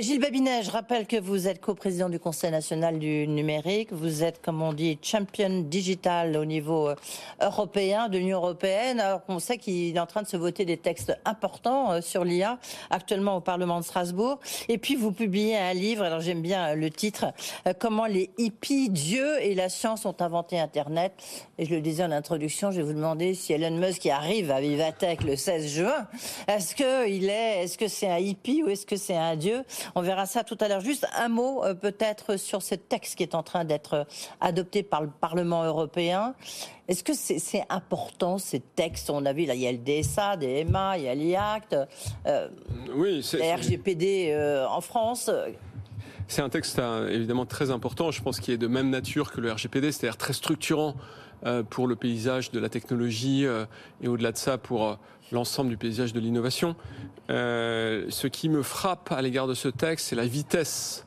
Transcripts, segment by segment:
Gilles Babinet, je rappelle que vous êtes co-président du Conseil national du numérique. Vous êtes, comme on dit, champion digital au niveau euh, européen, de l'Union européenne. Alors qu'on sait qu'il est en train de se voter des textes importants euh, sur l'IA, actuellement au Parlement de Strasbourg. Et puis, vous publiez un livre, alors j'aime bien euh, le titre, Comment les hippies, Dieu et la science ont inventé Internet. Et je le disais en introduction, je vais vous demander si Elon Musk arrive à Vivatech le 16 juin, est-ce que il est, est-ce que c'est un hippie ou est-ce que c'est un dieu? On verra ça tout à l'heure. Juste un mot euh, peut-être sur ce texte qui est en train d'être euh, adopté par le Parlement européen. Est-ce que c'est important ces textes? On a vu là, il y a le DSA, DMA, il y a l'IACT, euh, oui, la RGPD en France. C'est un texte évidemment très important, je pense qu'il est de même nature que le RGPD, c'est-à-dire très structurant pour le paysage de la technologie et au-delà de ça pour l'ensemble du paysage de l'innovation. Euh, ce qui me frappe à l'égard de ce texte, c'est la vitesse.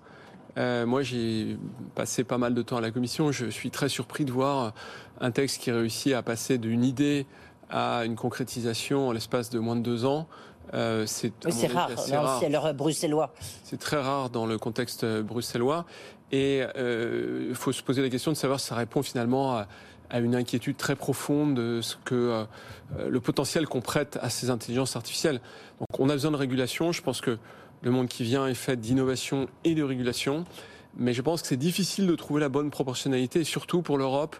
Euh, moi, j'ai passé pas mal de temps à la commission. Je suis très surpris de voir un texte qui réussit à passer d'une idée à une concrétisation en l'espace de moins de deux ans. Euh, c'est rare, c'est bruxellois. C'est très rare dans le contexte bruxellois. Et il faut se poser la question de savoir si ça répond finalement à, à une inquiétude très profonde de ce que euh, le potentiel qu'on prête à ces intelligences artificielles. Donc on a besoin de régulation. Je pense que le monde qui vient est fait d'innovation et de régulation. Mais je pense que c'est difficile de trouver la bonne proportionnalité. Surtout pour l'Europe,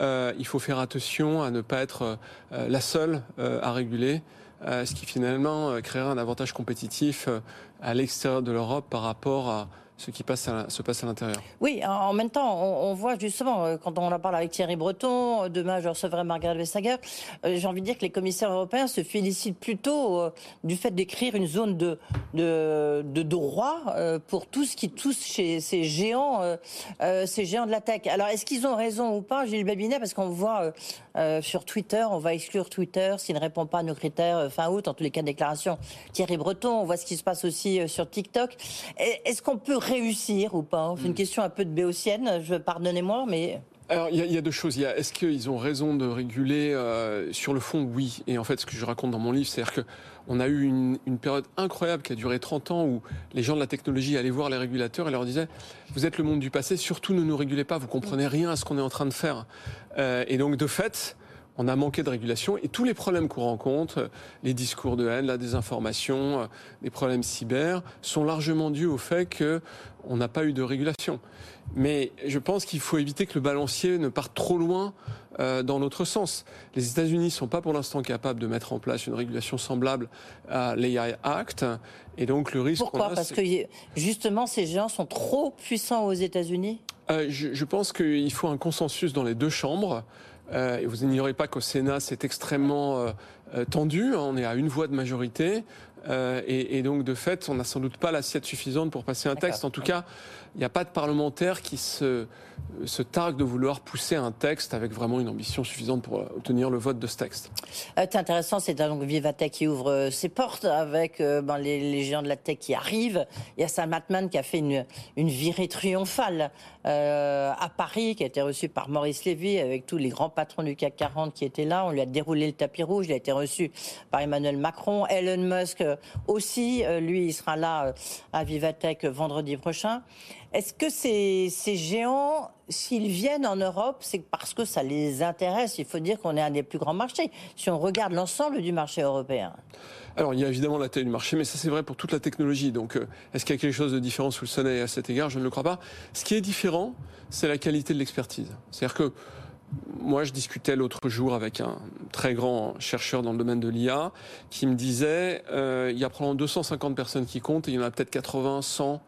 euh, il faut faire attention à ne pas être euh, la seule à réguler, ce qui finalement créera un avantage compétitif à l'extérieur de l'Europe par rapport à ce qui passe se passe à l'intérieur. Oui, en même temps, on, voit justement, euh, quand on en parle avec Thierry Breton, euh, demain je recevrai Margaret Vestager, euh, j'ai envie de dire que les commissaires européens se félicitent plutôt du fait d'écrire une zone de, de, de droit pour tout ce qui touche chez ces géants, ces géants de la tech. Alors, est-ce qu'ils ont raison ou pas, Gilles Babinet? Parce qu'on voit sur Twitter, on va exclure Twitter s'il ne répond pas à nos critères fin août, en tous les cas déclaration Thierry Breton, on voit ce qui se passe aussi sur TikTok. Est-ce qu'on peut réussir ou pas C'est une hmm. question un peu de béotienne, je pardonnez-moi, mais alors, il y, a deux choses. Il y a, est-ce qu'ils ont raison de réguler euh, Sur le fond, oui. Et en fait, ce que je raconte dans mon livre, c'est-à-dire qu'on a eu une, période incroyable qui a duré 30 ans où les gens de la technologie allaient voir les régulateurs et leur disaient Vous êtes le monde du passé, surtout ne nous régulez pas, vous comprenez rien à ce qu'on est en train de faire. Euh, et donc, de fait, on a manqué de régulation et tous les problèmes qu'on rencontre, les discours de haine, la désinformation, les problèmes cyber, sont largement dus au fait qu'on n'a pas eu de régulation. Mais je pense qu'il faut éviter que le balancier ne parte trop loin euh, dans l'autre sens. Les États-Unis ne sont pas pour l'instant capables de mettre en place une régulation semblable à l'AI Act. Et donc le risque. Pourquoi? Parce que justement ces géants sont trop puissants aux États-Unis? Euh, je, je, pense qu'il faut un consensus dans les deux chambres. Euh, et vous n'ignorez pas qu'au Sénat, c'est extrêmement euh, euh, tendu. Hein. On est à une voix de majorité. Et, et, donc, de fait, on n'a sans doute pas l'assiette suffisante pour passer un texte. En tout cas, il n'y a pas de parlementaire qui se, se targue de vouloir pousser un texte avec vraiment une ambition suffisante pour obtenir le vote de ce texte. Euh, c'est intéressant, c'est donc Vivatech qui ouvre euh, ses portes avec euh, ben, les, géants de la tech qui arrivent. Il y a Sam Altman qui a fait une, une virée triomphale à Paris, qui a été reçu par Maurice Lévy avec tous les grands patrons du CAC 40 qui étaient là. On lui a déroulé le tapis rouge. Il a été reçu par Emmanuel Macron. Elon Musk aussi, lui, il sera là à Vivatech vendredi prochain. Est-ce que ces, ces géants, s'ils viennent en Europe, c'est parce que ça les intéresse Il faut dire qu'on est un des plus grands marchés. Si on regarde l'ensemble du marché européen. Alors, il y a évidemment la taille du marché, mais ça c'est vrai pour toute la technologie. Donc, euh, est-ce qu'il y a quelque chose de différent sous le soleil à cet égard? Je ne le crois pas. Ce qui est différent, c'est la qualité de l'expertise. C'est-à-dire que moi, je discutais l'autre jour avec un très grand chercheur dans le domaine de l'IA qui me disait euh, il y a probablement 250 personnes qui comptent et il y en a peut-être 80, 100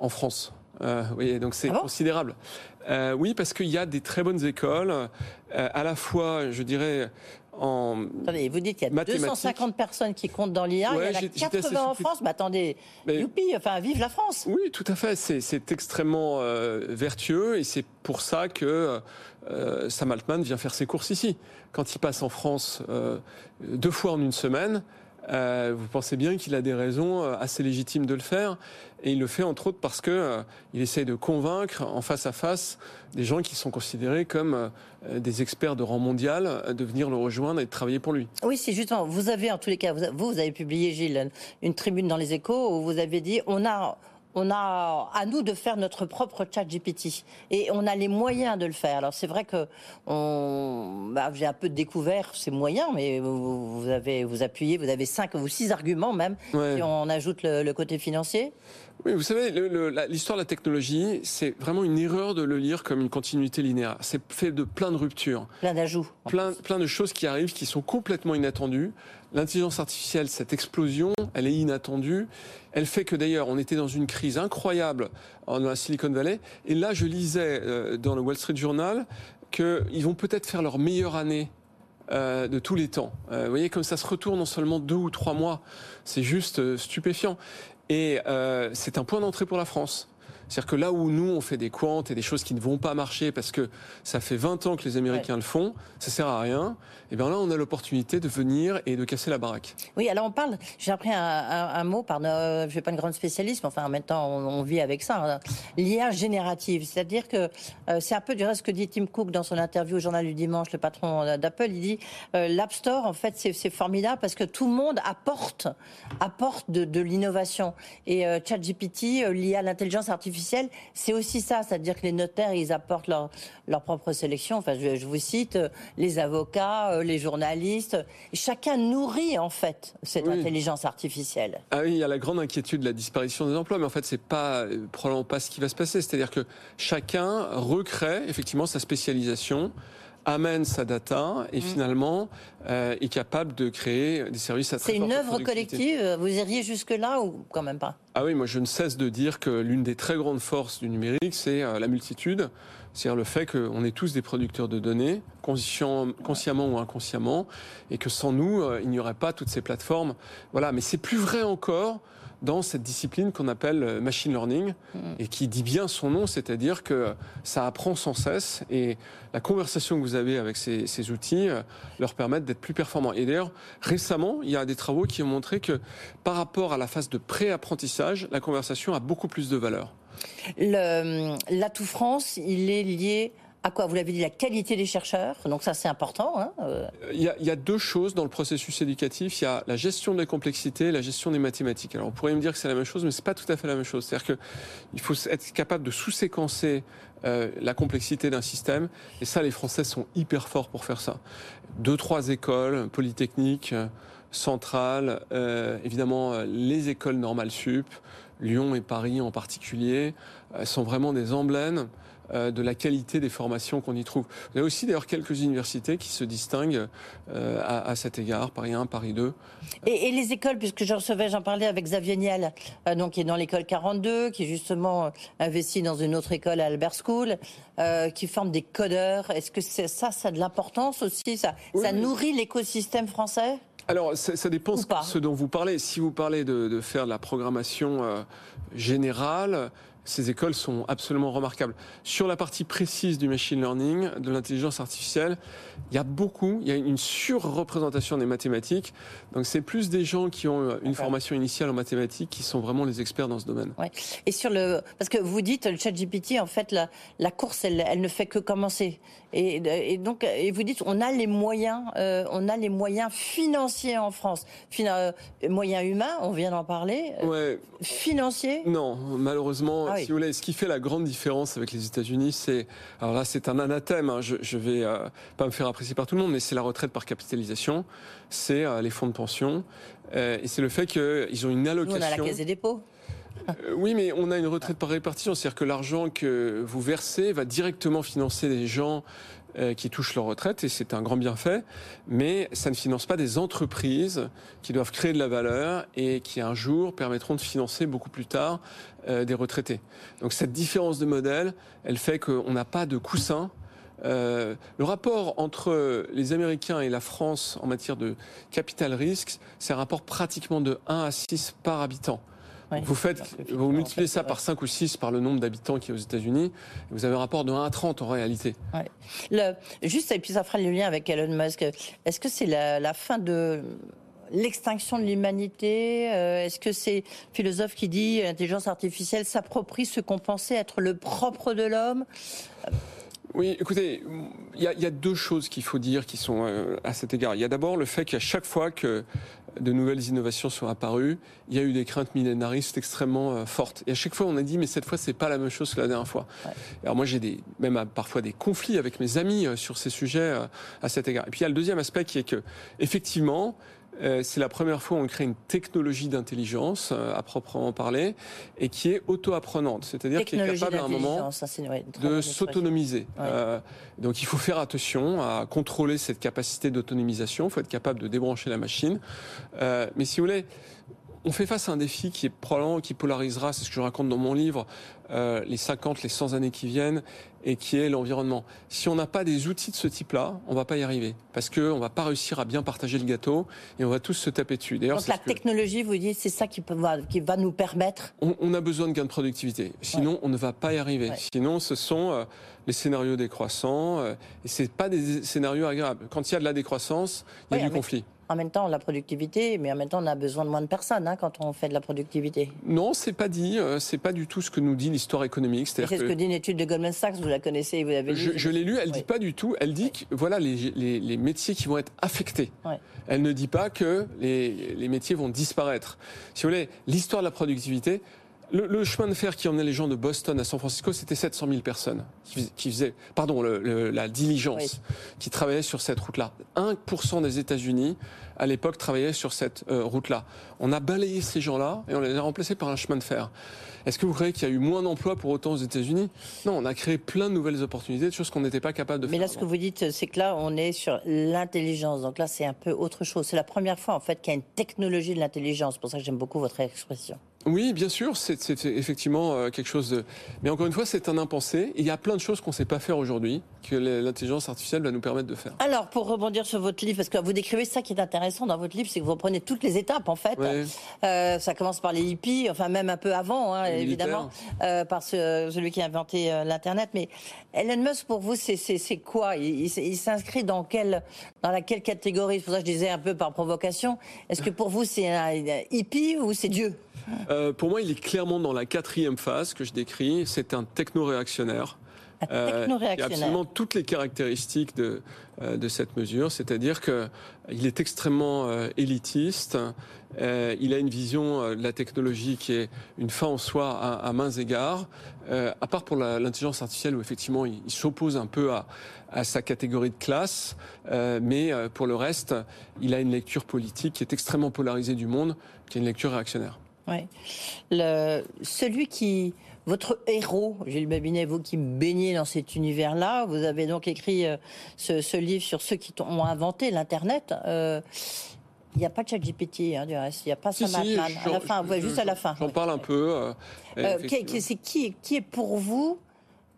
en France. Euh, oui, donc c'est ah considérable. Euh, oui, parce qu'il y a des très bonnes écoles, euh, à la fois, je dirais, en attendez, vous dites qu'il y a 250 personnes qui comptent dans l'IA, il y en a 80 en France. Mais attendez, youpi, enfin, vive la France Oui, tout à fait. C'est extrêmement vertueux et c'est pour ça que Sam Altman vient faire ses courses ici. Quand il passe en France deux fois en une semaine, euh, vous pensez bien qu'il a des raisons euh, assez légitimes de le faire. Et il le fait entre autres parce que euh, il essaye de convaincre en face à face des gens qui sont considérés comme des experts de rang mondial de venir le rejoindre et de travailler pour lui. Oui, c'est justement. Vous avez en tous les cas, vous, vous avez publié Gilles une tribune dans les Échos où vous avez dit on a on a à nous de faire notre propre chat GPT et on a les moyens de le faire. Alors c'est vrai que bah, j'ai un peu découvert ces moyens, mais vous, avez vous appuyez, vous avez cinq ou six arguments même si on ajoute le, côté financier. Oui, vous savez, l'histoire de la technologie, c'est vraiment une erreur de le lire comme une continuité linéaire. C'est fait de plein de ruptures. Plein d'ajouts. Plein, plein de choses qui arrivent qui sont complètement inattendues. L'intelligence artificielle, cette explosion, elle est inattendue. Elle fait que d'ailleurs, on était dans une crise incroyable dans la Silicon Valley. Et là, je lisais euh, dans le Wall Street Journal qu'ils vont peut-être faire leur meilleure année euh, de tous les temps. Euh, vous voyez, comme ça se retourne en seulement deux ou trois mois. C'est juste stupéfiant. Et c'est un point d'entrée pour la France. C'est-à-dire que là où nous, on fait des quantes et des choses qui ne vont pas marcher parce que ça fait 20 ans que les Américains le font, ça sert à rien, et bien là, on a l'opportunité de venir et de casser la baraque. Oui, alors on parle, j'ai appris un, mot par, euh, je ne suis pas une grande spécialiste, mais enfin en même temps, on, vit avec ça, hein. l'IA générative. C'est-à-dire que euh, c'est un peu du reste ce que dit Tim Cook dans son interview au journal du dimanche, le patron d'Apple, il dit euh, l'App Store, en fait, c'est formidable parce que tout le monde apporte, apporte de, de l'innovation. Et ChatGPT, l'IA, l'intelligence artificielle, c'est aussi ça, c'est-à-dire que les notaires, ils apportent leur, leur propre sélection. Enfin, je, vous cite, euh, les avocats, euh, les journalistes. Chacun nourrit, en fait, cette intelligence artificielle. Ah oui, il y a la grande inquiétude de la disparition des emplois, mais en fait, c'est pas, euh, probablement pas ce qui va se passer. C'est-à-dire que chacun recrée, effectivement, sa spécialisation amène sa data et mm. finalement euh, est capable de créer des services à C'est une œuvre collective Vous iriez jusque-là ou quand même pas? Ah oui, moi je ne cesse de dire que l'une des très grandes forces du numérique, c'est euh, la multitude. C'est-à-dire le fait qu'on est tous des producteurs de données, consciemment ou inconsciemment, et que sans nous, euh, il n'y aurait pas toutes ces plateformes. Voilà, mais c'est plus vrai encore dans cette discipline qu'on appelle euh, machine learning mm. et qui dit bien son nom, c'est-à-dire que ça apprend sans cesse et la conversation que vous avez avec ces, ces outils euh, leur permettent d'être plus performants. Et d'ailleurs, récemment, il y a des travaux qui ont montré que par rapport à la phase de pré-apprentissage, la conversation a beaucoup plus de valeur. L'atout France, il est lié à quoi Vous l'avez dit, la qualité des chercheurs, donc ça c'est important. Hein euh. il, y a, deux choses dans le processus éducatif. Il y a la gestion des complexités et la gestion des mathématiques. Alors on pourrait me dire que c'est la même chose, mais c'est pas tout à fait la même chose. C'est-à-dire qu'il faut être capable de sous-séquencer euh, la complexité d'un système, et ça les Français sont hyper forts pour faire ça. Deux, trois écoles, polytechniques, euh, centrales, euh, évidemment les écoles normales sup, Lyon et Paris en particulier, sont vraiment des emblèmes de la qualité des formations qu'on y trouve. Il y a aussi d'ailleurs quelques universités qui se distinguent euh, à, cet égard, Paris 1, Paris 2. Et, les écoles, puisque je recevais, j'en parlais avec Xavier Niel, euh, donc qui est dans l'école 42, qui est justement investi dans une autre école à Albert School, qui forme des codeurs. Est-ce que c'est ça, ça a de l'importance aussi? Ça, ça nourrit l'écosystème français? Alors, ça, dépend de ce dont vous parlez. Si vous parlez de, de faire de la programmation générale, ces écoles sont absolument remarquables. Sur la partie précise du machine learning, de l'intelligence artificielle, il y a beaucoup, il y a une surreprésentation des mathématiques. Donc c'est plus des gens qui ont euh, une formation initiale en mathématiques qui sont vraiment les experts dans ce domaine. Ouais. Et sur le, parce que vous dites le chat GPT, en fait, la, la course, elle, elle, ne fait que commencer. Et, et, donc, et vous dites, on a les moyens, euh, on a les moyens financiers en France, euh, moyens humains, on vient d'en parler. Ouais. Financiers Non, malheureusement. Ah si vous voulez, ce qui fait la grande différence avec les États-Unis, c'est alors là, c'est un anathème. Hein, je, je vais euh, pas me faire apprécier par tout le monde, mais c'est la retraite par capitalisation, c'est euh, les fonds de pension, euh, et c'est le fait qu'ils ont une allocation. Nous, on a la caisse des dépôts. Oui, mais on a une retraite par répartition, c'est-à-dire que l'argent que vous versez va directement financer des gens euh, qui touchent leur retraite et c'est un grand bienfait, mais ça ne finance pas des entreprises qui doivent créer de la valeur et qui un jour permettront de financer beaucoup plus tard euh, des retraités. Donc cette différence de modèle, elle fait qu'on n'a pas de coussin. Euh, le rapport entre les Américains et la France en matière de capital risque, c'est un rapport pratiquement de 1 à 6 par habitant vous faites, vous multipliez ça par 5 ou 6 par le nombre d'habitants qui est aux États-Unis, vous avez un rapport de 1 à 30 en réalité. Le, juste, et puis ça fera le lien avec Elon Musk. Est-ce que c'est la, fin de l'extinction de l'humanité? Euh, Est-ce que c'est philosophe qui dit l'intelligence artificielle s'approprie ce qu'on pensait être le propre de l'homme? Oui, écoutez, il y, a deux choses qu'il faut dire qui sont euh, à cet égard. Il y a d'abord le fait qu'à chaque fois que de nouvelles innovations sont apparues, il y a eu des craintes millénaristes extrêmement euh, fortes. Et à chaque fois, on a dit, mais cette fois, c'est pas la même chose que la dernière fois. Alors moi, j'ai des, même parfois des conflits avec mes amis euh, sur ces sujets à cet égard. Et puis il y a le deuxième aspect qui est que, effectivement, euh, c'est la première fois où on crée une technologie d'intelligence euh, à proprement parler et qui est auto-apprenante, c'est-à-dire qui est capable à un moment de s'autonomiser. Euh, donc il faut faire attention à contrôler cette capacité d'autonomisation, il faut être capable de débrancher la machine. mais si vous voulez, on fait face à un défi qui est probablement qui polarisera, c'est ce que je raconte dans mon livre, euh, les 50, les 100 années qui viennent, et qui est l'environnement. Si on n'a pas des outils de ce type-là, on va pas y arriver, parce que on va pas réussir à bien partager le gâteau, et on va tous se taper dessus. D'ailleurs, donc la technologie, vous dites, c'est ça qui, peut, qui va nous permettre. On, a besoin de gains de productivité. Sinon, on ne va pas y arriver. Sinon, ce sont euh, les scénarios décroissants, euh, et c'est pas des scénarios agréables. Quand il y a de la décroissance, il y a du conflit en même temps la productivité, mais en même temps on a besoin de moins de personnes hein, quand on fait de la productivité. Non, c'est pas dit, euh, c'est pas du tout ce que nous dit l'histoire économique. C'est ce que dit une étude de Goldman Sachs, vous la connaissez, vous l'avez lu. Je, l'ai lu, elle ne dit pas du tout. Elle dit que voilà les, métiers qui vont être affectés. Elle ne dit pas que les, les métiers vont disparaître. Si vous voulez, l'histoire de la productivité, le, chemin de fer qui emmenait les gens de Boston à San Francisco, c'était 700 000 personnes qui, faisaient, pardon, la diligence qui travaillait sur cette route-là. 1% des États-Unis, à l'époque, travaillaient sur cette euh, route-là. On a balayé ces gens-là et on les a remplacés par un chemin de fer. Est-ce que vous croyez qu'il y a eu moins d'emplois pour autant aux États-Unis? Non, on a créé plein de nouvelles opportunités, de choses qu'on n'était pas capable de faire. Mais là, ce que vous dites, c'est que là, on est sur l'intelligence. Donc là, c'est un peu autre chose. C'est la première fois, en fait, qu'il y a une technologie de l'intelligence. C'est pour ça que j'aime beaucoup votre expression. Oui, bien sûr, c'est effectivement euh, quelque chose de. Mais encore une fois, c'est un impensé. il y a plein de choses qu'on ne sait pas faire aujourd'hui que l'intelligence artificielle va nous permettre de faire. Alors, pour rebondir sur votre livre, parce que vous décrivez ça qui est intéressant dans votre livre, c'est que vous prenez toutes les étapes, en fait. Euh, ça commence par les hippies, enfin même un peu avant, hein, évidemment, euh, par celui qui a inventé l'Internet. Mais Elon Musk, pour vous, c'est quoi? Il, il s'inscrit dans quelle, dans laquelle catégorie? C'est pour ça que je disais un peu par provocation. Est-ce que pour vous, c'est un hippie ou c'est Dieu? Euh, pour moi, il est clairement dans la quatrième phase que je décris. C'est un techno-réactionnaire. Euh, il a absolument toutes les caractéristiques de, euh, de cette mesure, c'est-à-dire qu'il est extrêmement élitiste, il a une vision de la technologie qui est une fin en soi à, mains égards, à part pour l'intelligence artificielle où effectivement il, s'oppose un peu à, à, sa catégorie de classe, mais pour le reste, il a une lecture politique qui est extrêmement polarisée du monde, qui est une lecture réactionnaire. Ouais. Le, celui qui, votre héros, Gilles Babinet, vous qui baignez dans cet univers-là, vous avez donc écrit euh, ce, livre sur ceux qui ont inventé l'Internet. Euh, il n'y a pas de chat GPT, hein, du reste. Il n'y a pas ça si, à la fin, juste à la fin. J'en parle un peu. Euh, qui, qui, qui, est pour vous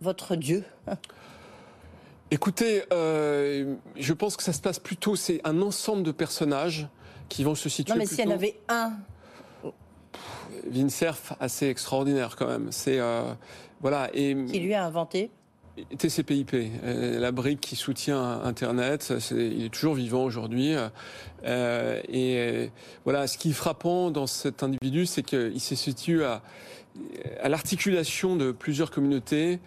votre Dieu? Écoutez, je pense que ça se passe plutôt, c'est un ensemble de personnages qui vont se situer. Non, mais s'il y en avait un Vincerf assez extraordinaire quand même. C'est euh, voilà et qui lui a inventé TCP/IP, euh, la brique qui soutient Internet, il est toujours vivant aujourd'hui. Euh, et voilà, ce qui est frappant dans cet individu, c'est qu'il se situe à, à l'articulation de plusieurs communautés,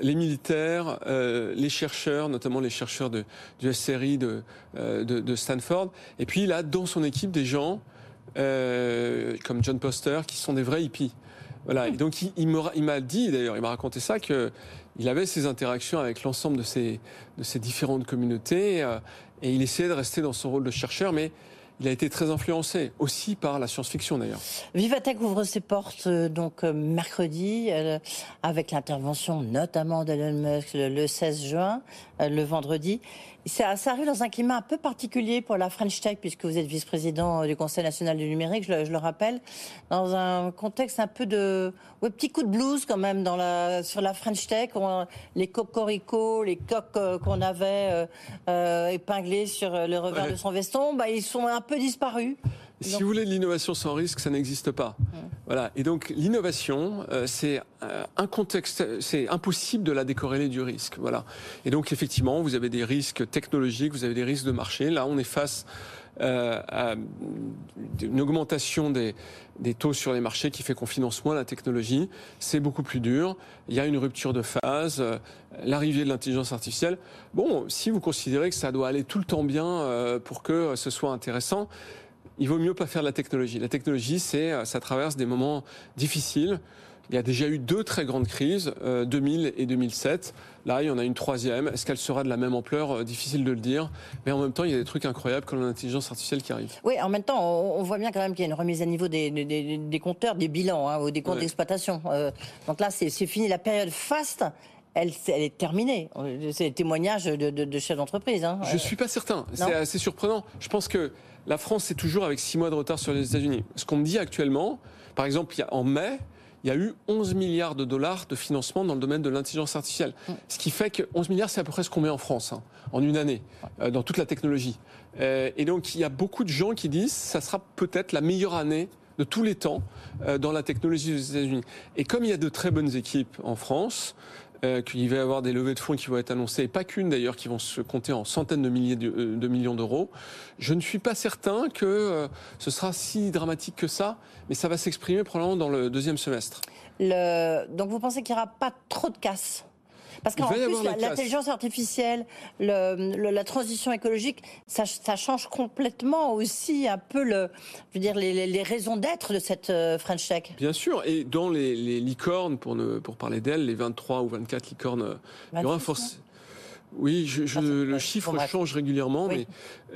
les militaires, les chercheurs, notamment les chercheurs de, du SRI de, de, de, Stanford, et puis il a dans son équipe des gens euh, comme John Poster, qui sont des vrais hippies. Voilà. Et donc il, m'a dit d'ailleurs, il m'a raconté ça que il avait ses interactions avec l'ensemble de ces de ces différentes communautés euh, et il essayait de rester dans son rôle de chercheur, mais il a été très influencé aussi par la science-fiction d'ailleurs. Vivatech ouvre ses portes euh, donc mercredi avec l'intervention notamment d'Elon Musk le 16 juin, le vendredi. Ça, arrive dans un climat un peu particulier pour la French Tech, puisque vous êtes vice-président du Conseil national du numérique, je le, rappelle, dans un contexte un peu de ouais, petit coup de blues quand même dans la, sur la French Tech. les cocoricots, les coques euh, qu'on avait euh, euh, épinglés sur le revers de son veston, bah, ils sont un peu disparus. Si vous voulez de l'innovation sans risque, ça n'existe pas. Voilà. Et donc l'innovation, euh, c'est euh, un contexte, c'est impossible de la décorréler du risque. Voilà. Et donc effectivement, vous avez des risques technologiques, vous avez des risques de marché. Là, on est face euh, à une augmentation des, des taux sur les marchés qui fait qu'on finance moins la technologie. C'est beaucoup plus dur. Il y a une rupture de phase, euh, l'arrivée de l'intelligence artificielle. Bon, si vous considérez que ça doit aller tout le temps bien euh, pour que ce soit intéressant, il vaut mieux pas faire de la technologie. La technologie, c'est, euh, ça traverse des moments difficiles. Il y a déjà eu deux très grandes crises, 2000 et 2007. Là, il y en a une troisième. Est-ce qu'elle sera de la même ampleur? Difficile de le dire. Mais en même temps, il y a des trucs incroyables comme l'intelligence artificielle qui arrive. Oui, en même temps, on, voit bien quand même qu'il y a une remise à niveau des, des, compteurs, des bilans hein, ou des comptes d'exploitation. donc là, c'est fini la période faste elle, est terminée. C'est le témoignage de, chefs d'entreprise. Hein. Je ne suis pas certain. C'est assez surprenant. Je pense que la France est toujours avec six mois de retard sur les États-Unis. Ce qu'on me dit actuellement, par exemple, en mai, il y a eu 11 milliards de dollars de financement dans le domaine de l'intelligence artificielle. Mm. Ce qui fait que 11 milliards, c'est à peu près ce qu'on met en France hein, en une année, euh, dans toute la technologie. Euh, et donc, il y a beaucoup de gens qui disent que ça sera peut-être la meilleure année de tous les temps euh, dans la technologie des États-Unis. Et comme il y a de très bonnes équipes en France, euh, qu'il va y avoir des levées de fonds qui vont être annoncées, et pas qu'une d'ailleurs, qui vont se compter en centaines de milliers de, euh, millions d'euros. Je ne suis pas certain que euh, ce sera si dramatique que ça, mais ça va s'exprimer probablement dans le deuxième semestre. Donc vous pensez qu'il n'y aura pas trop de casse parce qu'en plus, l'intelligence artificielle, la transition écologique, ça, change complètement aussi un peu le, je veux dire, les, raisons d'être de cette euh, French Tech. Bien sûr, et dans les, licornes, pour, ne, pour parler d'elles, les 23 ou 24 licornes, il y aura force. Oui, je, le chiffre change régulièrement, mais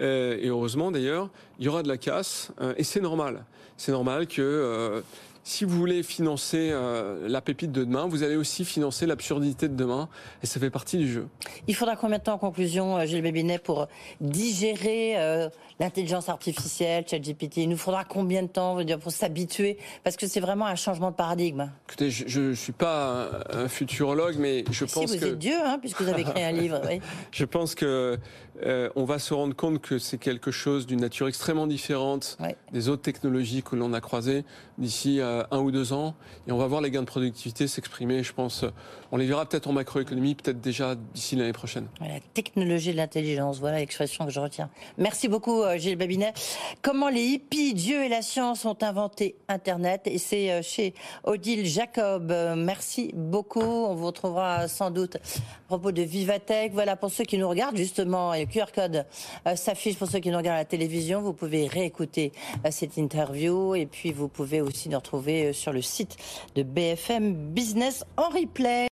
euh, et heureusement d'ailleurs, il y aura de la casse euh, et c'est normal. C'est normal que si vous voulez financer euh, la pépite de demain, vous allez aussi financer l'absurdité de demain, et ça fait partie du jeu. Il faudra combien de temps en conclusion, euh, Gilles Bébinet, pour digérer euh, l'intelligence artificielle, ChatGPT? Il nous faudra combien de temps dire, pour s'habituer? Parce que c'est vraiment un changement de paradigme. Écoutez, je ne suis pas un, futurologue, mais je pense que... vous êtes Dieu, hein, puisque vous avez écrit un livre. je pense que on va se rendre compte que c'est quelque chose d'une nature extrêmement différente des autres technologies que l'on a croisées d'ici un ou deux ans, et on va voir les gains de productivité s'exprimer, je pense. On les verra peut-être en macroéconomie, peut-être déjà d'ici l'année prochaine. La technologie de l'intelligence, voilà l'expression que je retiens. Merci beaucoup, euh, Gilles Babinet. Comment les hippies, Dieu et la science ont inventé Internet? Et c'est euh, chez Odile Jacob. Euh, merci beaucoup. On vous retrouvera sans doute à propos de Vivatech. Voilà, pour ceux qui nous regardent, justement, et QR code s'affiche pour ceux qui nous regardent à la télévision. Vous pouvez réécouter cette interview et puis vous pouvez aussi nous retrouver sur le site de BFM Business en replay.